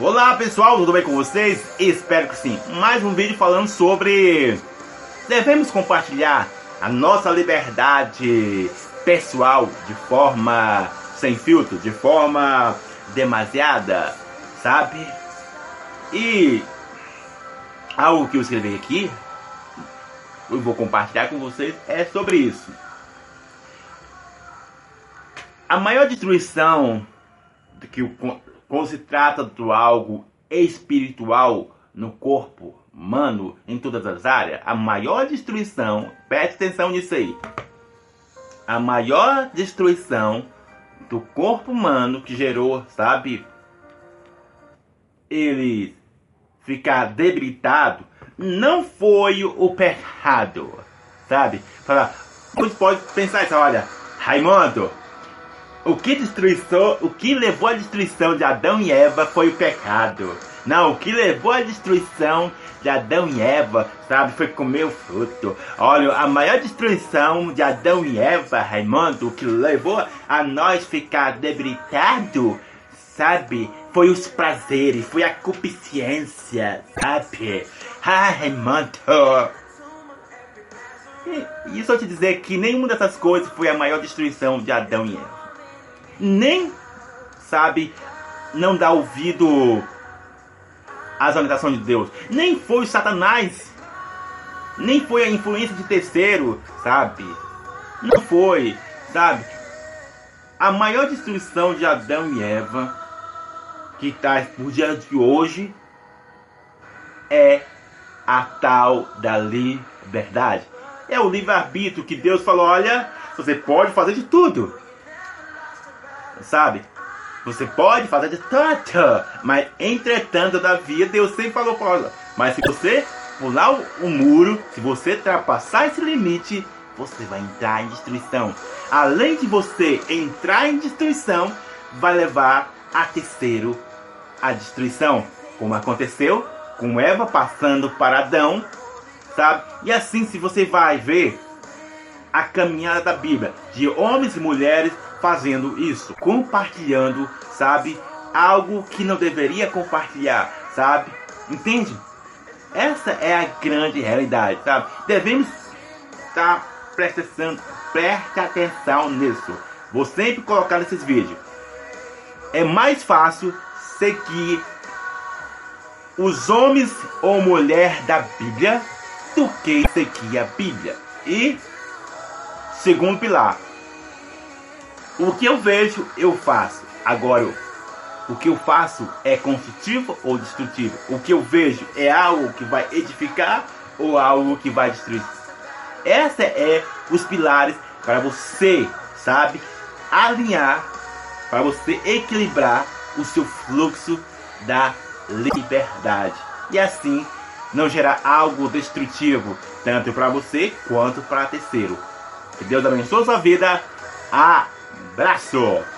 Olá pessoal, tudo bem com vocês? Espero que sim. Mais um vídeo falando sobre devemos compartilhar a nossa liberdade pessoal de forma sem filtro, de forma demasiada, sabe? E algo que eu escrevi aqui, eu vou compartilhar com vocês, é sobre isso. A maior destruição que o quando se trata de algo espiritual no corpo humano, em todas as áreas, a maior destruição, preste atenção nisso aí, a maior destruição do corpo humano que gerou, sabe, ele ficar debilitado, não foi o pecado, sabe? Fala, você pode pensar isso, olha, Raimundo, o que destruição, o que levou à destruição de Adão e Eva foi o pecado. Não, o que levou à destruição de Adão e Eva, sabe, foi comer o fruto. Olha, a maior destruição de Adão e Eva, Raimundo, o que levou a nós ficar debilitado, sabe, foi os prazeres, foi a cupiscência, sabe? Ah, Raimundo. E, e só te dizer que nenhuma dessas coisas foi a maior destruição de Adão e Eva nem, sabe, não dá ouvido às orientações de Deus. Nem foi o Satanás. Nem foi a influência de terceiro, sabe? Não foi, sabe? A maior destruição de Adão e Eva, que está por dia de hoje, é a tal da liberdade. É o livre-arbítrio que Deus falou: olha, você pode fazer de tudo sabe? Você pode fazer de tanto, mas entretanto, da vida, Deus sempre falou para Mas se você pular o, o muro, se você ultrapassar esse limite, você vai entrar em destruição. Além de você entrar em destruição, vai levar a terceiro a destruição, como aconteceu com Eva passando para Adão, sabe? E assim, se você vai ver a caminhada da Bíblia de homens e mulheres fazendo isso, compartilhando, sabe? Algo que não deveria compartilhar, sabe? Entende? Essa é a grande realidade, sabe? Devemos estar tá prestando, preste atenção nisso. Vou sempre colocar nesses vídeos. É mais fácil seguir os homens ou mulher da Bíblia do que seguir a Bíblia. E segundo pilar, o que eu vejo, eu faço. Agora, o que eu faço é construtivo ou destrutivo? O que eu vejo é algo que vai edificar ou algo que vai destruir? Essa é os pilares para você, sabe, alinhar, para você equilibrar o seu fluxo da liberdade. E assim não gerar algo destrutivo, tanto para você quanto para terceiro. Que Deus abençoe sua vida. Abraço!